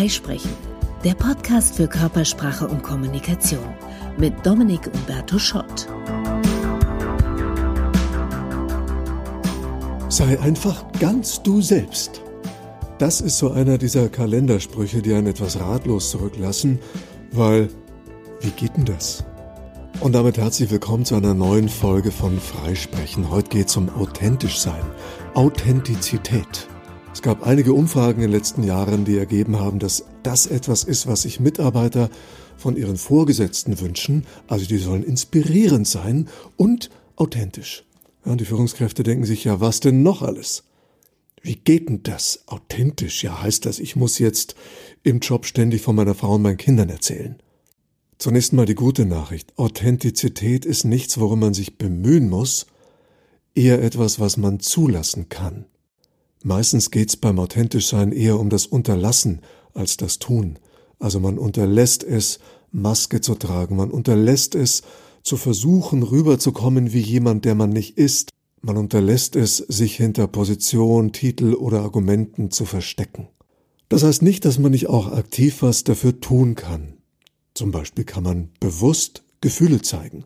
Freisprechen, der Podcast für Körpersprache und Kommunikation mit Dominik Umberto Schott. Sei einfach ganz du selbst. Das ist so einer dieser Kalendersprüche, die einen etwas ratlos zurücklassen, weil, wie geht denn das? Und damit herzlich willkommen zu einer neuen Folge von Freisprechen. Heute geht es um authentisch sein, Authentizität. Es gab einige Umfragen in den letzten Jahren, die ergeben haben, dass das etwas ist, was sich Mitarbeiter von ihren Vorgesetzten wünschen. Also die sollen inspirierend sein und authentisch. Ja, und die Führungskräfte denken sich ja, was denn noch alles? Wie geht denn das? Authentisch, ja, heißt das, ich muss jetzt im Job ständig von meiner Frau und meinen Kindern erzählen. Zunächst mal die gute Nachricht. Authentizität ist nichts, worum man sich bemühen muss, eher etwas, was man zulassen kann. Meistens geht's beim Authentischsein eher um das Unterlassen als das Tun. Also man unterlässt es, Maske zu tragen, man unterlässt es, zu versuchen, rüberzukommen wie jemand, der man nicht ist. Man unterlässt es, sich hinter Position, Titel oder Argumenten zu verstecken. Das heißt nicht, dass man nicht auch aktiv was dafür tun kann. Zum Beispiel kann man bewusst Gefühle zeigen,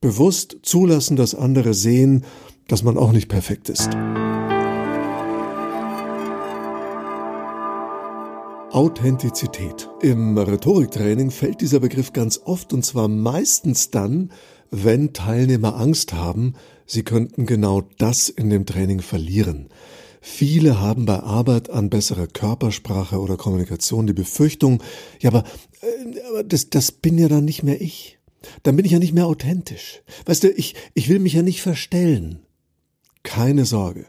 bewusst zulassen, dass andere sehen, dass man auch nicht perfekt ist. Authentizität. Im Rhetoriktraining fällt dieser Begriff ganz oft und zwar meistens dann, wenn Teilnehmer Angst haben, sie könnten genau das in dem Training verlieren. Viele haben bei Arbeit an besserer Körpersprache oder Kommunikation die Befürchtung, ja, aber, äh, aber das, das bin ja dann nicht mehr ich. Dann bin ich ja nicht mehr authentisch. Weißt du, ich, ich will mich ja nicht verstellen. Keine Sorge.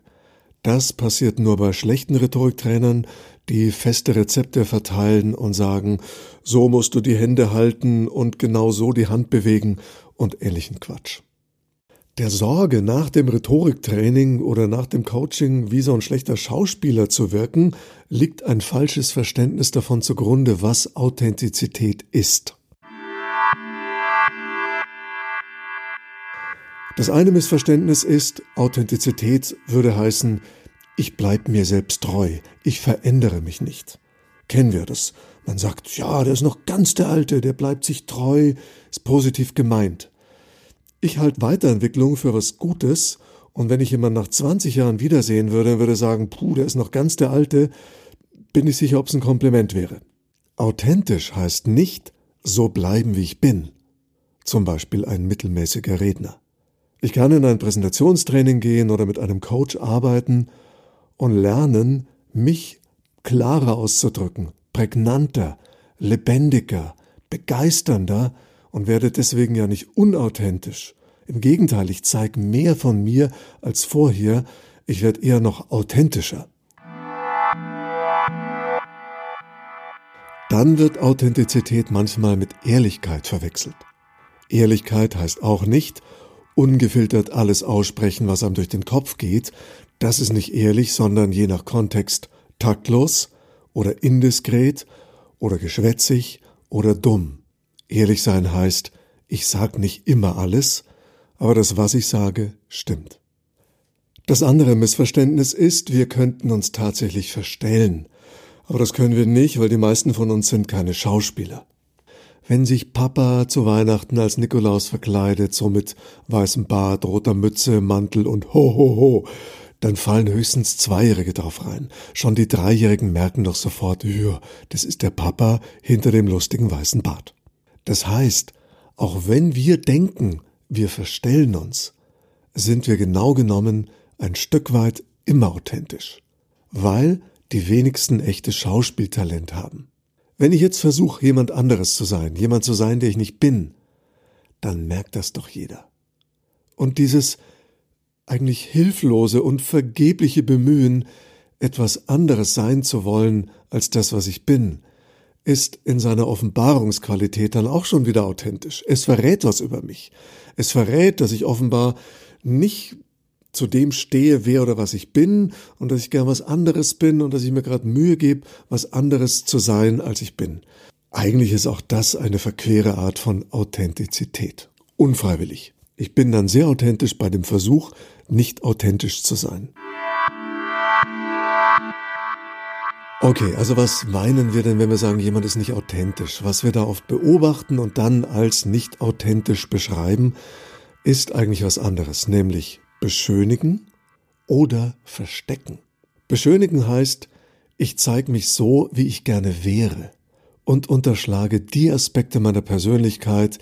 Das passiert nur bei schlechten Rhetoriktrainern, die feste Rezepte verteilen und sagen, so musst du die Hände halten und genau so die Hand bewegen und ähnlichen Quatsch. Der Sorge, nach dem Rhetoriktraining oder nach dem Coaching wie so ein schlechter Schauspieler zu wirken, liegt ein falsches Verständnis davon zugrunde, was Authentizität ist. Das eine Missverständnis ist, Authentizität würde heißen, ich bleib mir selbst treu, ich verändere mich nicht. Kennen wir das? Man sagt, ja, der ist noch ganz der Alte, der bleibt sich treu, ist positiv gemeint. Ich halte Weiterentwicklung für was Gutes und wenn ich jemanden nach 20 Jahren wiedersehen würde, würde sagen, puh, der ist noch ganz der Alte, bin ich sicher, ob es ein Kompliment wäre. Authentisch heißt nicht, so bleiben wie ich bin. Zum Beispiel ein mittelmäßiger Redner. Ich kann in ein Präsentationstraining gehen oder mit einem Coach arbeiten und lernen, mich klarer auszudrücken, prägnanter, lebendiger, begeisternder und werde deswegen ja nicht unauthentisch. Im Gegenteil, ich zeige mehr von mir als vorher, ich werde eher noch authentischer. Dann wird Authentizität manchmal mit Ehrlichkeit verwechselt. Ehrlichkeit heißt auch nicht, ungefiltert alles aussprechen, was einem durch den Kopf geht, das ist nicht ehrlich, sondern je nach Kontext taktlos oder indiskret oder geschwätzig oder dumm. Ehrlich sein heißt, ich sag nicht immer alles, aber das, was ich sage, stimmt. Das andere Missverständnis ist, wir könnten uns tatsächlich verstellen. Aber das können wir nicht, weil die meisten von uns sind keine Schauspieler. Wenn sich Papa zu Weihnachten als Nikolaus verkleidet, so mit weißem Bart, roter Mütze, Mantel und ho ho ho, dann fallen höchstens Zweijährige drauf rein. Schon die Dreijährigen merken doch sofort, ja, das ist der Papa hinter dem lustigen weißen Bart. Das heißt, auch wenn wir denken, wir verstellen uns, sind wir genau genommen ein Stück weit immer authentisch, weil die wenigsten echtes Schauspieltalent haben. Wenn ich jetzt versuche, jemand anderes zu sein, jemand zu sein, der ich nicht bin, dann merkt das doch jeder. Und dieses eigentlich hilflose und vergebliche Bemühen, etwas anderes sein zu wollen als das, was ich bin, ist in seiner Offenbarungsqualität dann auch schon wieder authentisch. Es verrät was über mich. Es verrät, dass ich offenbar nicht zu dem stehe, wer oder was ich bin und dass ich gern was anderes bin und dass ich mir gerade Mühe gebe, was anderes zu sein, als ich bin. Eigentlich ist auch das eine verquere Art von Authentizität. Unfreiwillig. Ich bin dann sehr authentisch bei dem Versuch, nicht authentisch zu sein. Okay, also was meinen wir denn, wenn wir sagen, jemand ist nicht authentisch? Was wir da oft beobachten und dann als nicht authentisch beschreiben, ist eigentlich was anderes, nämlich beschönigen oder verstecken. Beschönigen heißt, ich zeige mich so, wie ich gerne wäre und unterschlage die Aspekte meiner Persönlichkeit,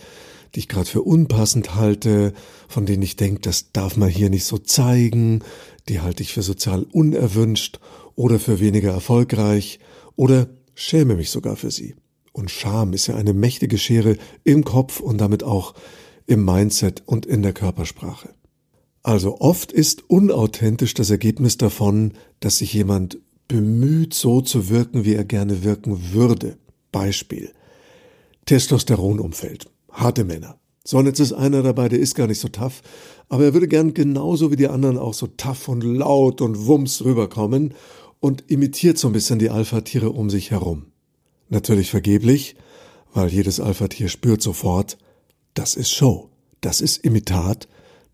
die ich gerade für unpassend halte, von denen ich denke, das darf man hier nicht so zeigen, die halte ich für sozial unerwünscht oder für weniger erfolgreich oder schäme mich sogar für sie. Und Scham ist ja eine mächtige Schere im Kopf und damit auch im Mindset und in der Körpersprache. Also oft ist unauthentisch das Ergebnis davon, dass sich jemand bemüht, so zu wirken, wie er gerne wirken würde. Beispiel. Testosteronumfeld. Harte Männer. So, und jetzt ist einer dabei, der ist gar nicht so tough, aber er würde gern genauso wie die anderen auch so tough und laut und wumms rüberkommen und imitiert so ein bisschen die Alpha-Tiere um sich herum. Natürlich vergeblich, weil jedes Alpha-Tier spürt sofort, das ist Show, das ist Imitat,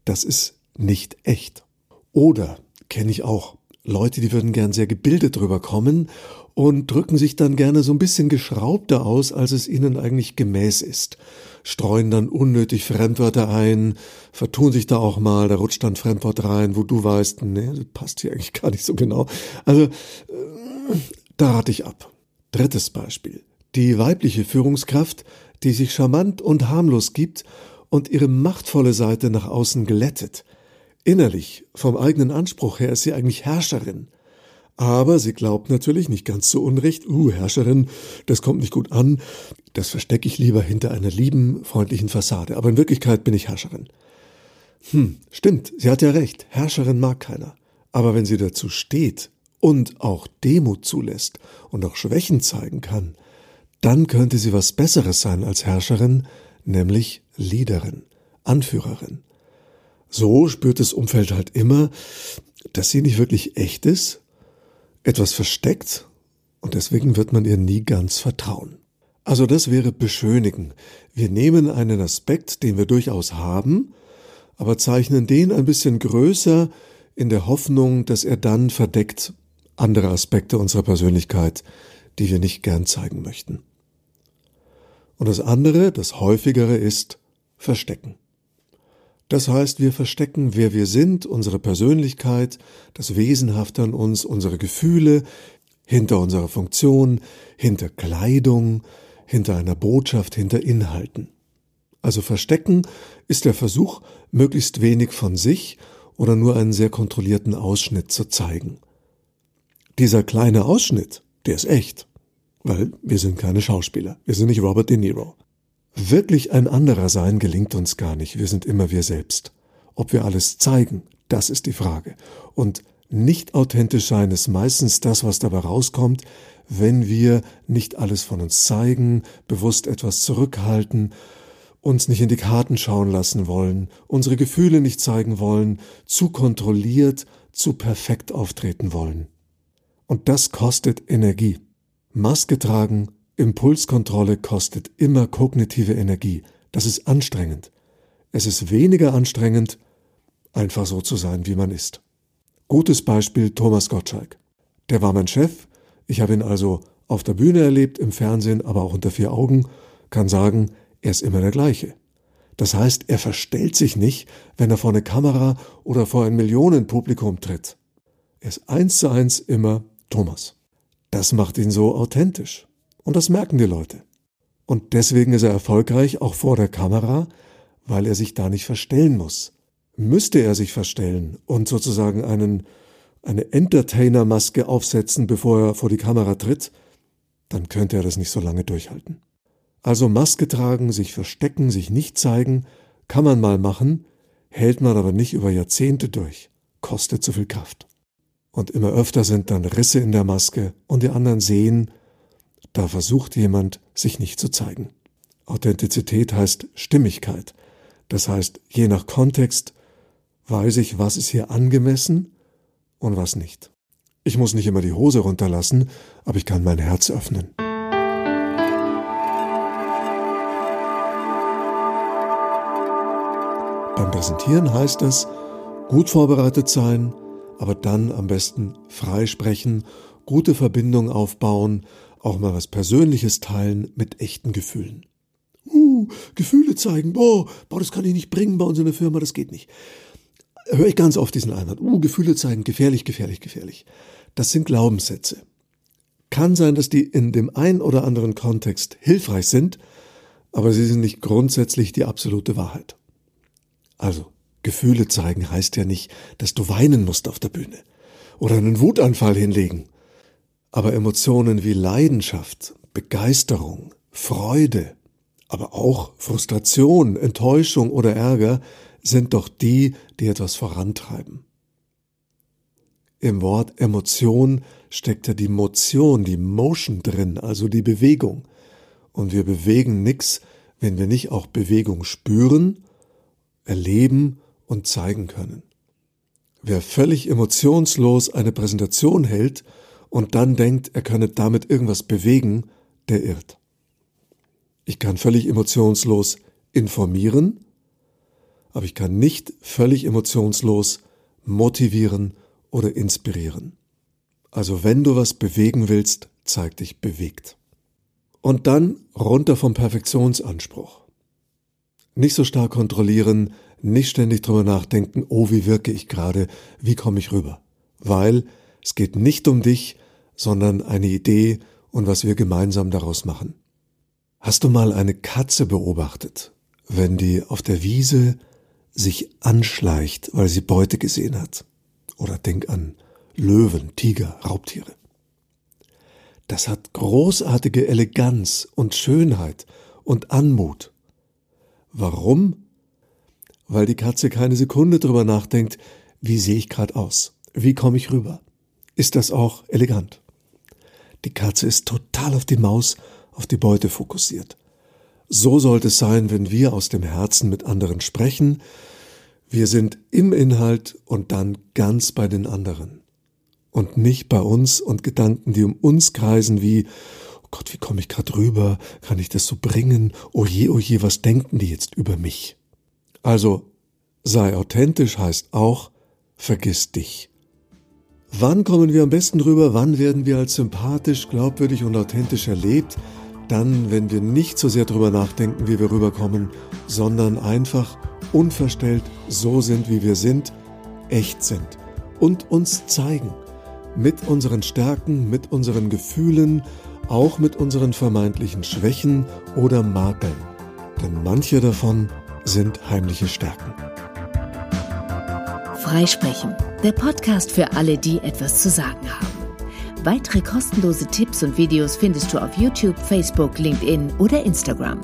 das ist nicht echt. Oder kenne ich auch Leute, die würden gern sehr gebildet rüberkommen und drücken sich dann gerne so ein bisschen geschraubter aus, als es ihnen eigentlich gemäß ist. Streuen dann unnötig Fremdwörter ein, vertun sich da auch mal, da rutscht dann Fremdwort rein, wo du weißt, nee, das passt hier eigentlich gar nicht so genau. Also, äh, da rate ich ab. Drittes Beispiel. Die weibliche Führungskraft, die sich charmant und harmlos gibt und ihre machtvolle Seite nach außen glättet. Innerlich, vom eigenen Anspruch her, ist sie eigentlich Herrscherin. Aber sie glaubt natürlich nicht ganz zu Unrecht, uh, Herrscherin, das kommt nicht gut an, das verstecke ich lieber hinter einer lieben, freundlichen Fassade. Aber in Wirklichkeit bin ich Herrscherin. Hm, stimmt, sie hat ja recht, Herrscherin mag keiner. Aber wenn sie dazu steht und auch Demut zulässt und auch Schwächen zeigen kann, dann könnte sie was Besseres sein als Herrscherin, nämlich Leaderin, Anführerin. So spürt das Umfeld halt immer, dass sie nicht wirklich echt ist, etwas versteckt und deswegen wird man ihr nie ganz vertrauen. Also das wäre beschönigen. Wir nehmen einen Aspekt, den wir durchaus haben, aber zeichnen den ein bisschen größer in der Hoffnung, dass er dann verdeckt andere Aspekte unserer Persönlichkeit, die wir nicht gern zeigen möchten. Und das andere, das häufigere ist Verstecken. Das heißt, wir verstecken, wer wir sind, unsere Persönlichkeit, das Wesenhafte an uns, unsere Gefühle, hinter unserer Funktion, hinter Kleidung, hinter einer Botschaft, hinter Inhalten. Also verstecken ist der Versuch, möglichst wenig von sich oder nur einen sehr kontrollierten Ausschnitt zu zeigen. Dieser kleine Ausschnitt, der ist echt, weil wir sind keine Schauspieler, wir sind nicht Robert De Niro. Wirklich ein anderer sein gelingt uns gar nicht. Wir sind immer wir selbst. Ob wir alles zeigen, das ist die Frage. Und nicht authentisch sein ist meistens das, was dabei rauskommt, wenn wir nicht alles von uns zeigen, bewusst etwas zurückhalten, uns nicht in die Karten schauen lassen wollen, unsere Gefühle nicht zeigen wollen, zu kontrolliert, zu perfekt auftreten wollen. Und das kostet Energie. Maske tragen Impulskontrolle kostet immer kognitive Energie. Das ist anstrengend. Es ist weniger anstrengend, einfach so zu sein, wie man ist. Gutes Beispiel Thomas Gottschalk. Der war mein Chef. Ich habe ihn also auf der Bühne erlebt, im Fernsehen, aber auch unter vier Augen, kann sagen, er ist immer der gleiche. Das heißt, er verstellt sich nicht, wenn er vor eine Kamera oder vor ein Millionenpublikum tritt. Er ist eins zu eins immer Thomas. Das macht ihn so authentisch. Und das merken die Leute. Und deswegen ist er erfolgreich, auch vor der Kamera, weil er sich da nicht verstellen muss. Müsste er sich verstellen und sozusagen einen, eine Entertainer-Maske aufsetzen, bevor er vor die Kamera tritt, dann könnte er das nicht so lange durchhalten. Also Maske tragen, sich verstecken, sich nicht zeigen, kann man mal machen, hält man aber nicht über Jahrzehnte durch, kostet zu viel Kraft. Und immer öfter sind dann Risse in der Maske und die anderen sehen, da versucht jemand, sich nicht zu zeigen. Authentizität heißt Stimmigkeit. Das heißt, je nach Kontext weiß ich, was ist hier angemessen und was nicht. Ich muss nicht immer die Hose runterlassen, aber ich kann mein Herz öffnen. Beim Präsentieren heißt es, gut vorbereitet sein, aber dann am besten frei sprechen gute Verbindungen aufbauen, auch mal was Persönliches teilen mit echten Gefühlen. Uh, Gefühle zeigen, boah, boah, das kann ich nicht bringen bei uns in der Firma, das geht nicht. Höre ich ganz oft diesen Einwand. Uh, Gefühle zeigen, gefährlich, gefährlich, gefährlich. Das sind Glaubenssätze. Kann sein, dass die in dem einen oder anderen Kontext hilfreich sind, aber sie sind nicht grundsätzlich die absolute Wahrheit. Also, Gefühle zeigen heißt ja nicht, dass du weinen musst auf der Bühne oder einen Wutanfall hinlegen. Aber Emotionen wie Leidenschaft, Begeisterung, Freude, aber auch Frustration, Enttäuschung oder Ärger sind doch die, die etwas vorantreiben. Im Wort Emotion steckt ja die Motion, die Motion drin, also die Bewegung. Und wir bewegen nix, wenn wir nicht auch Bewegung spüren, erleben und zeigen können. Wer völlig emotionslos eine Präsentation hält und dann denkt, er könne damit irgendwas bewegen, der irrt. Ich kann völlig emotionslos informieren, aber ich kann nicht völlig emotionslos motivieren oder inspirieren. Also wenn du was bewegen willst, zeig dich bewegt. Und dann runter vom Perfektionsanspruch. Nicht so stark kontrollieren, nicht ständig drüber nachdenken, oh, wie wirke ich gerade, wie komme ich rüber. Weil es geht nicht um dich, sondern eine Idee und was wir gemeinsam daraus machen. Hast du mal eine Katze beobachtet, wenn die auf der Wiese sich anschleicht, weil sie Beute gesehen hat? Oder denk an Löwen, Tiger, Raubtiere. Das hat großartige Eleganz und Schönheit und Anmut. Warum? Weil die Katze keine Sekunde drüber nachdenkt, wie sehe ich gerade aus? Wie komme ich rüber? Ist das auch elegant? Die Katze ist total auf die Maus auf die Beute fokussiert. So sollte es sein, wenn wir aus dem Herzen mit anderen sprechen. Wir sind im Inhalt und dann ganz bei den anderen. Und nicht bei uns und Gedanken, die um uns kreisen, wie, oh Gott, wie komme ich gerade rüber? Kann ich das so bringen? Oh je, oh je, was denken die jetzt über mich? Also, sei authentisch heißt auch, vergiss dich. Wann kommen wir am besten rüber? Wann werden wir als sympathisch, glaubwürdig und authentisch erlebt? dann, wenn wir nicht so sehr darüber nachdenken, wie wir rüberkommen, sondern einfach unverstellt so sind, wie wir sind, echt sind und uns zeigen. Mit unseren Stärken, mit unseren Gefühlen, auch mit unseren vermeintlichen Schwächen oder Makeln. Denn manche davon sind heimliche Stärken. Freisprechen, der Podcast für alle, die etwas zu sagen haben. Weitere kostenlose Tipps und Videos findest du auf YouTube, Facebook, LinkedIn oder Instagram.